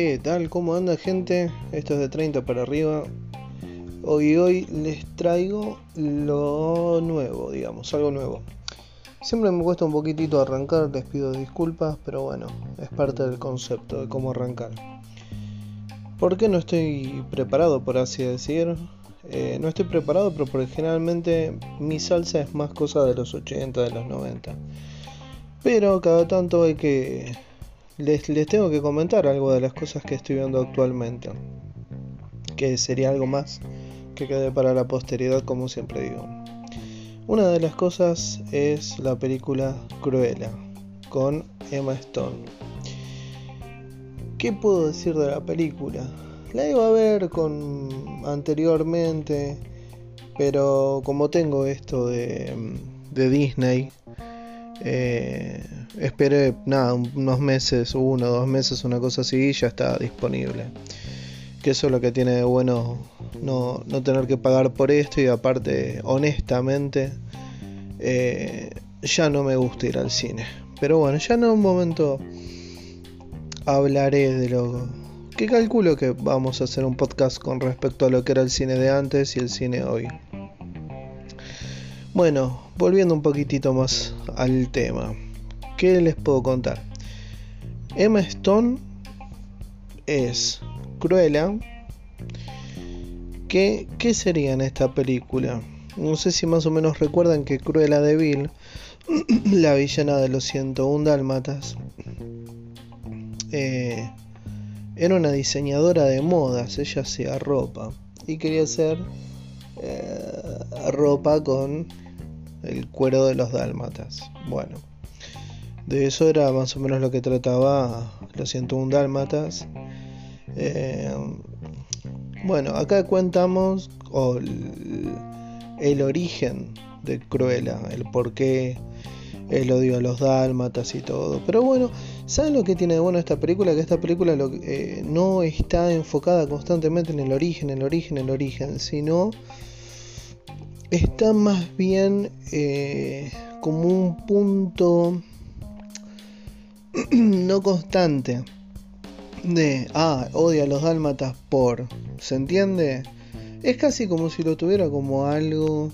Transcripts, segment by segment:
¿Qué tal? ¿Cómo anda gente? Esto es de 30 para arriba. Hoy hoy les traigo lo nuevo, digamos, algo nuevo. Siempre me cuesta un poquitito arrancar, les pido disculpas, pero bueno, es parte del concepto de cómo arrancar. ¿Por qué no estoy preparado, por así decir? Eh, no estoy preparado, pero porque generalmente mi salsa es más cosa de los 80, de los 90. Pero cada tanto hay que les, tengo que comentar algo de las cosas que estoy viendo actualmente. Que sería algo más que quede para la posteridad, como siempre digo. Una de las cosas es la película Cruella con Emma Stone. ¿Qué puedo decir de la película? La iba a ver con anteriormente, pero como tengo esto de, de Disney, eh, esperé nada, unos meses, uno dos meses, una cosa así, y ya está disponible. Que eso es lo que tiene de bueno no, tener que pagar por esto y aparte, honestamente, eh, ya no me gusta ir al cine. Pero bueno, ya en un momento hablaré de lo que calculo que vamos a hacer un podcast con respecto a lo que era el cine de antes y el cine hoy. Bueno, volviendo un poquitito más al tema. ¿Qué les puedo contar? Emma Stone es Cruella. ¿Qué, ¿Qué sería en esta película? No sé si más o menos recuerdan que Cruella de Vil, la villana de los 101 Dálmatas, eh, era una diseñadora de modas, ella hacía ropa y quería hacer eh, ropa con el cuero de los dálmatas. Bueno, de eso era más o menos lo que trataba los 101 dálmatas. Eh, bueno, acá cuentamos el, origen de Cruella, el por qué el odio a los dálmatas y todo. Pero bueno, ¿saben lo que tiene de bueno esta película? Que esta película eh, no está enfocada constantemente en el origen, el origen, el origen, sino está más bien eh, como un punto no constante de, ah, odia a los dálmatas por, ¿se entiende? Es casi como si lo tuviera como algo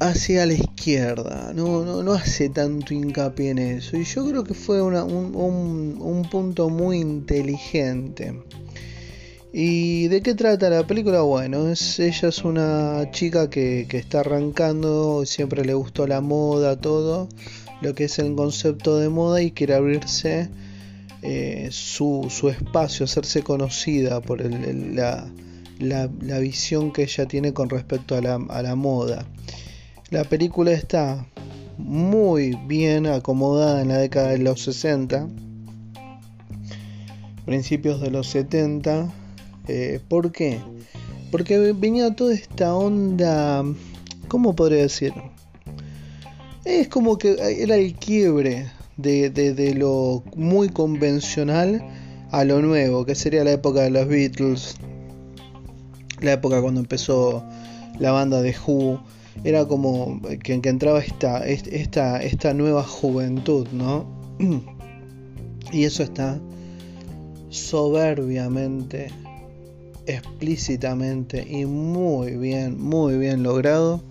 hacia la izquierda, no, no, no hace tanto hincapié en eso. Y yo creo que fue un, un punto muy inteligente. ¿Y de qué trata la película? Bueno, es, ella es una chica que, está arrancando, siempre le gustó la moda, todo, lo que es el concepto de moda y quiere abrirse eh, su, espacio, hacerse conocida por la, la, visión que ella tiene con respecto a la, a la moda. La película está muy bien acomodada en la década de los 60, principios de los 70 eh, ¿Por qué? Porque venía toda esta onda, ¿cómo podría decir? Es como que era el quiebre de, lo muy convencional a lo nuevo, que sería la época de los Beatles, la época cuando empezó la banda de Who, era como que, que entraba esta, esta, esta nueva juventud, ¿no? Y eso está soberbiamente explícitamente y muy bien, muy bien logrado,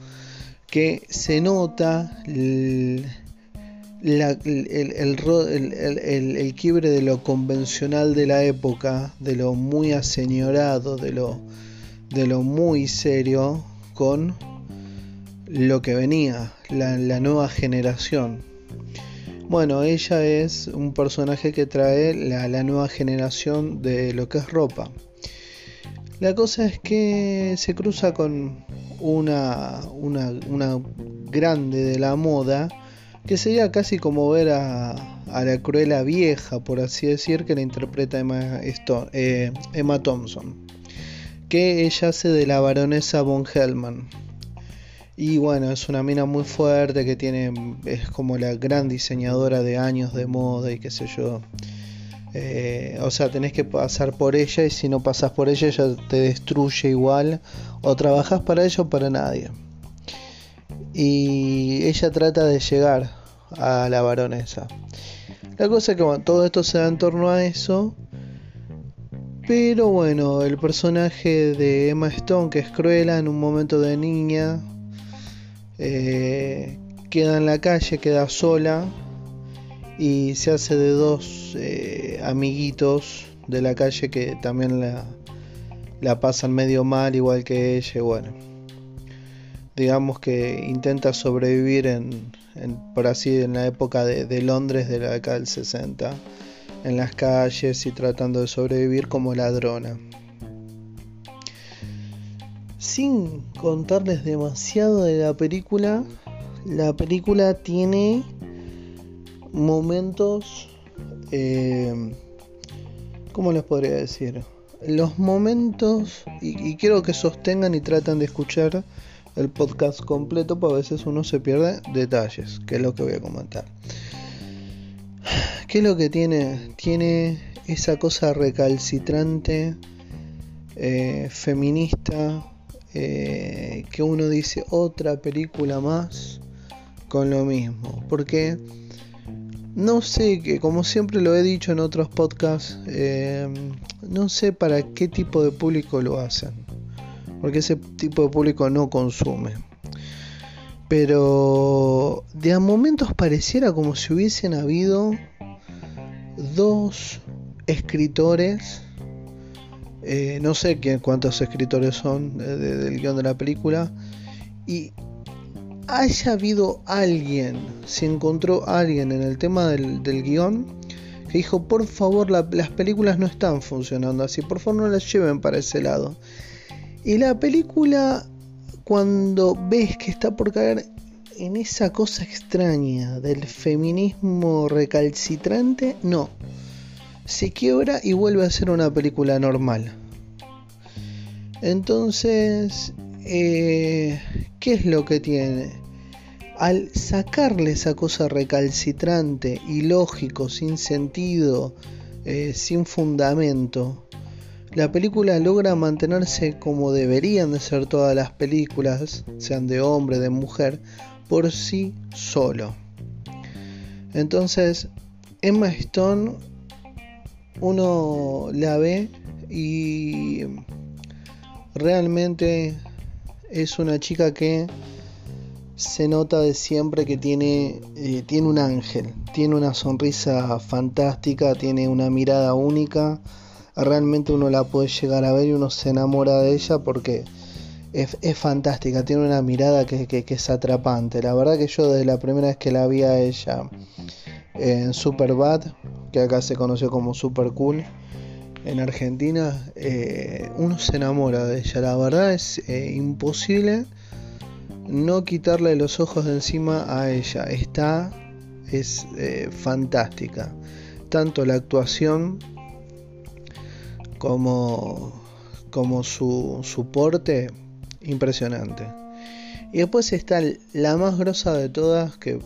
que se nota el, el, quiebre de lo convencional de la época, de lo muy aseñorado, de lo, de lo muy serio, con lo que venía, la, nueva generación. Bueno, ella es un personaje que trae la, la, nueva generación de lo que es ropa. La cosa es que se cruza con una, una, una grande de la moda que sería casi como ver a, la cruela vieja, por así decir, que la interpreta Emma, eh, Emma Thompson, que ella hace de la baronesa von Hellman. Y bueno, es una mina muy fuerte que tiene, es como la gran diseñadora de años de moda y qué sé yo. Eh, o sea, tenés que pasar por ella y si no pasas por ella, ella te destruye igual. O trabajas para ella o para nadie. Y ella trata de llegar a la baronesa. La cosa es que todo esto se da en torno a eso. Pero bueno, el personaje de Emma Stone, que es Cruella en un momento de niña, eh, queda en la calle, queda sola y se hace de dos eh, amiguitos de la calle que también la, la pasan medio mal, igual que ella. Bueno, digamos que intenta sobrevivir en, por así, en la época de, de Londres de la década del 60 en las calles y tratando de sobrevivir como ladrona. Sin contarles demasiado de la película, la película tiene momentos, eh, ¿cómo les podría decir? Los momentos, y, quiero que sostengan y traten de escuchar el podcast completo, porque a veces uno se pierde detalles, que es lo que voy a comentar. ¿Qué es lo que tiene? Tiene esa cosa recalcitrante, eh, feminista, eh, que uno dice otra película más con lo mismo. Porque no sé, que como siempre lo he dicho en otros podcasts, eh, no sé para qué tipo de público lo hacen. Porque ese tipo de público no consume. Pero de a momentos pareciera como si hubiesen habido dos escritores, eh, no sé quién, cuántos escritores son del guion de la película, y haya habido alguien, se encontró alguien en el tema del, guion, que dijo, por favor, las películas no están funcionando así, por favor no las lleven para ese lado. Y la película, cuando ves que está por caer en esa cosa extraña del feminismo recalcitrante, no. Se quiebra y vuelve a ser una película normal. Entonces, eh, ¿qué es lo que tiene? Al sacarle esa cosa recalcitrante, ilógico, sin sentido, eh, sin fundamento, la película logra mantenerse como deberían de ser todas las películas, sean de hombre, de mujer, por sí solo. Entonces, Emma Stone, uno la ve y realmente es una chica que se nota de siempre que tiene, eh, tiene un ángel, tiene una sonrisa fantástica, tiene una mirada única. Realmente uno la puede llegar a ver y uno se enamora de ella porque es, fantástica, tiene una mirada que, es atrapante. La verdad que yo desde la primera vez que la vi a ella en Super Bad, que acá se conoció como Super Cool, en Argentina, eh, uno se enamora de ella. La verdad es eh, imposible no quitarle los ojos de encima a ella. Está, es eh, fantástica. Tanto la actuación como, como su, su porte impresionante. Y después está la más grosa de todas que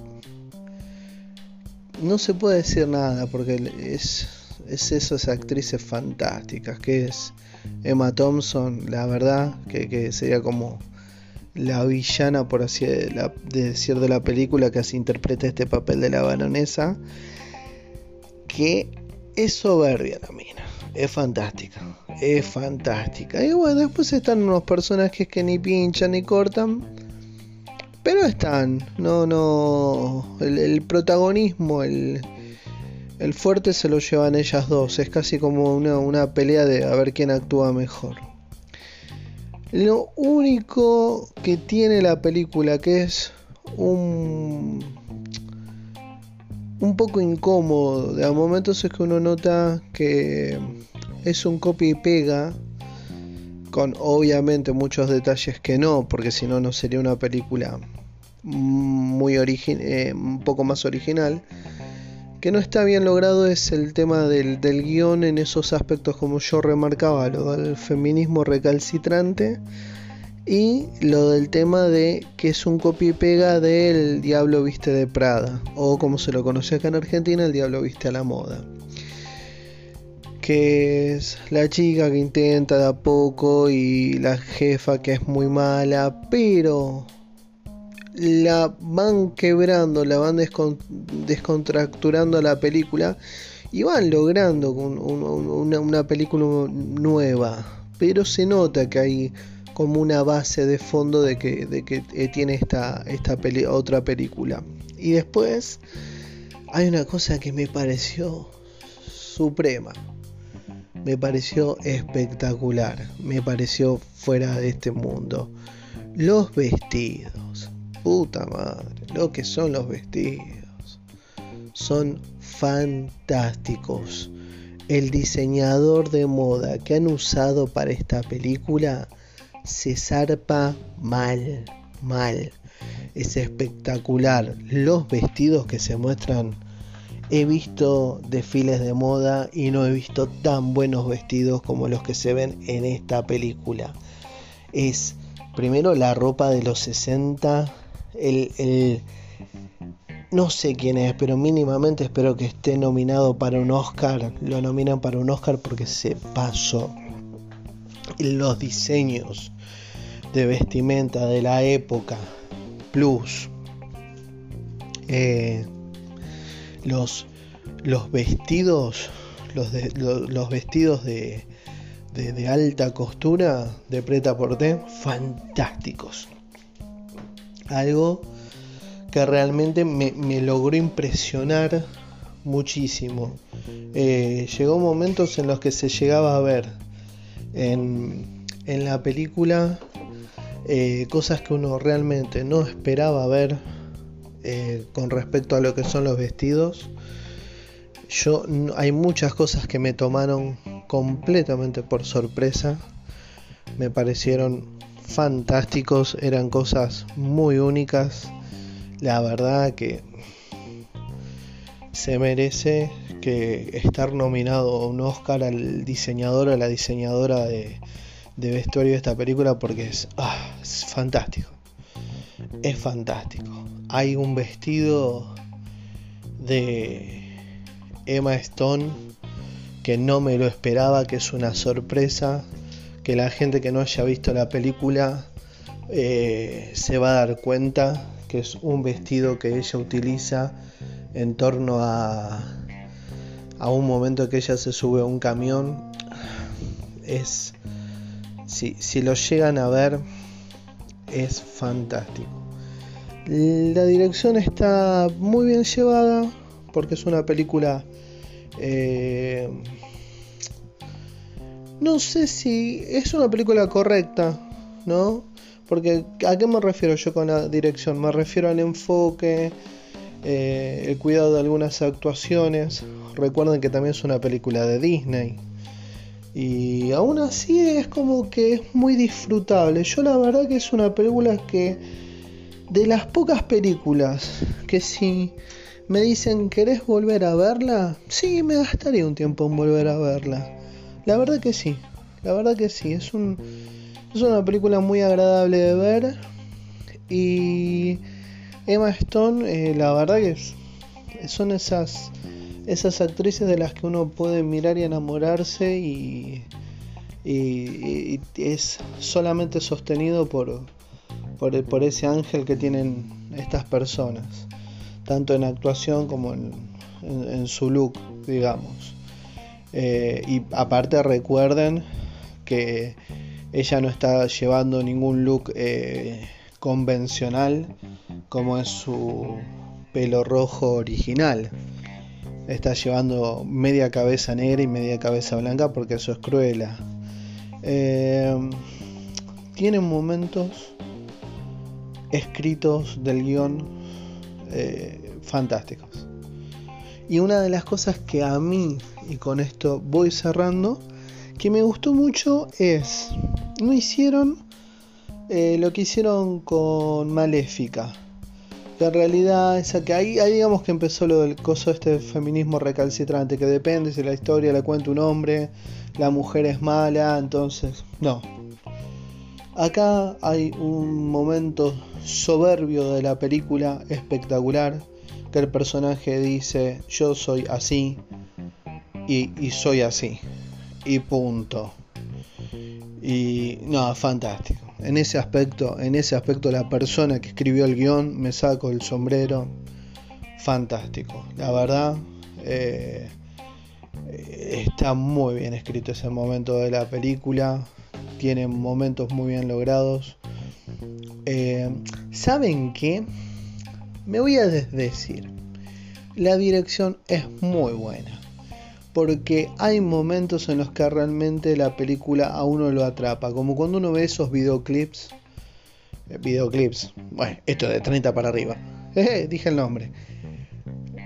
no se puede decir nada porque es, es esas actrices fantásticas que es Emma Thompson, la verdad, que, sería como la villana, por así decir, de la película que así interpreta este papel de la baronesa, que es soberbia la mina es fantástica, es fantástica. Y bueno, después están unos personajes que ni pinchan ni cortan, pero están, no, no, el, protagonismo, el, el, fuerte se lo llevan ellas dos, es casi como una, una pelea de a ver quién actúa mejor. Lo único que tiene la película que es un un poco incómodo. De momentos es que uno nota que es un copy y pega con obviamente muchos detalles que no, porque si no no sería una película muy eh, un poco más original. Que no está bien logrado es el tema del, del guion en esos aspectos como yo remarcaba, lo del feminismo recalcitrante y lo del tema de que es un copia y pega del Diablo Viste de Prada, o como se lo conoce acá en Argentina, el Diablo Viste a la Moda. Que es la chica que intenta de a poco y la jefa que es muy mala, pero la van quebrando, la van descontracturando la película y van logrando una, película nueva, pero se nota que hay como una base de fondo de que, eh, tiene esta, esta otra película. Y después hay una cosa que me pareció suprema, me pareció espectacular, me pareció fuera de este mundo. Los vestidos, puta madre, lo que son los vestidos, son fantásticos. El diseñador de moda que han usado para esta película se zarpa mal, mal. Es espectacular. Los vestidos que se muestran. He visto desfiles de moda y no he visto tan buenos vestidos como los que se ven en esta película. Es primero la ropa de los 60, el, el no sé quién es, pero mínimamente espero que esté nominado para un Oscar. Lo nominan para un Oscar porque se pasó. Los diseños de vestimenta de la época. Plus. Eh, los, los vestidos. Los, los, vestidos de, de, alta costura de Preta Porté. Fantásticos. Algo que realmente me, logró impresionar muchísimo. Eh, llegó momentos en los que se llegaba a ver en, en la película eh, cosas que uno realmente no esperaba ver eh, con respecto a lo que son los vestidos. Yo hay muchas cosas que me tomaron completamente por sorpresa. Me parecieron fantásticos, eran cosas muy únicas la verdad que se merece que estar nominado un Oscar al diseñador o a la diseñadora de, vestuario de esta película porque ah, es fantástico. Es fantástico. Hay un vestido de Emma Stone que no me lo esperaba, que es una sorpresa, que la gente que no haya visto la película eh, se va a dar cuenta que es un vestido que ella utiliza en torno a, a un momento que ella se sube a un camión. Es, si, si lo llegan a ver, es fantástico. La dirección está muy bien llevada porque es una película... Eh, no sé si es una película correcta, ¿no? Porque ¿a qué me refiero yo con la dirección? Me refiero al enfoque, eh, el cuidado de algunas actuaciones. Recuerden que también es una película de Disney. Y aún así es como que es muy disfrutable. Yo la verdad que es una película que de las pocas películas que si me dicen querés volver a verla, sí me gastaría un tiempo en volver a verla. La verdad que sí, la verdad que sí, es un es una película muy agradable de ver y Emma Stone, eh, la verdad que son esas esas actrices de las que uno puede mirar y enamorarse y, es solamente sostenido por, por, ese ángel que tienen estas personas, tanto en actuación como en, su look, digamos. Eh, y aparte recuerden que ella no está llevando ningún look eh, convencional como es su pelo rojo original. Está llevando media cabeza negra y media cabeza blanca porque eso es cruela. Eh, tiene momentos escritos del guion eh, fantásticos. Y una de las cosas que a mí, y con esto voy cerrando, que me gustó mucho es, no hicieron eh, lo que hicieron con Maléfica. Que en realidad, esa que ahí, ahí digamos que empezó lo del coso de este feminismo recalcitrante, que depende si la historia la cuenta un hombre, la mujer es mala, entonces, no. Acá hay un momento soberbio de la película, espectacular, que el personaje dice, yo soy así y soy así y punto. Y no, fantástico. En ese aspecto, en ese aspecto la persona que escribió el guion me saco el sombrero. Fantástico. La verdad, eh, está muy bien escrito ese momento de la película. Tiene momentos muy bien logrados. Eh, ¿Saben qué? Me voy a desdecir. La dirección es muy buena. Porque hay momentos en los que realmente la película a uno lo atrapa. Como cuando uno ve esos videoclips. Eh, videoclips. Bueno, esto de 30 para arriba. dije el nombre.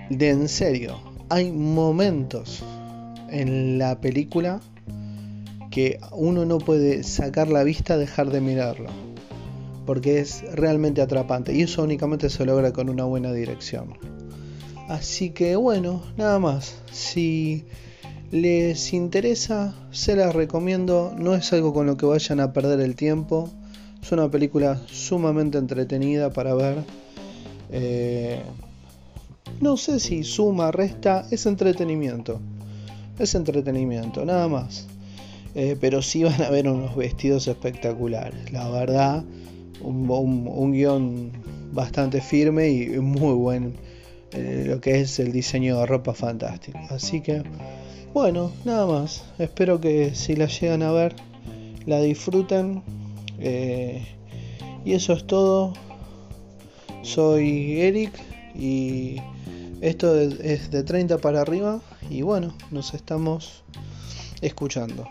De en serio. Hay momentos en la película que uno no puede sacar la vista, dejar de mirarlo porque es realmente atrapante y eso únicamente se logra con una buena dirección. Así que bueno, nada más. Si les interesa, se las recomiendo. No es algo con lo que vayan a perder el tiempo. Es una película sumamente entretenida para ver. Eh, no sé si suma, resta, es entretenimiento. Es entretenimiento, nada más. Eh, pero sí van a ver unos vestidos espectaculares. La verdad, un, guion bastante firme y muy buen eh, lo que es el diseño de ropa fantástico. Así que, bueno, nada más. Espero que si la llegan a ver, la disfruten. Eh, y eso es todo. Soy Eric y esto es de 30 para arriba. Y bueno, nos estamos escuchando.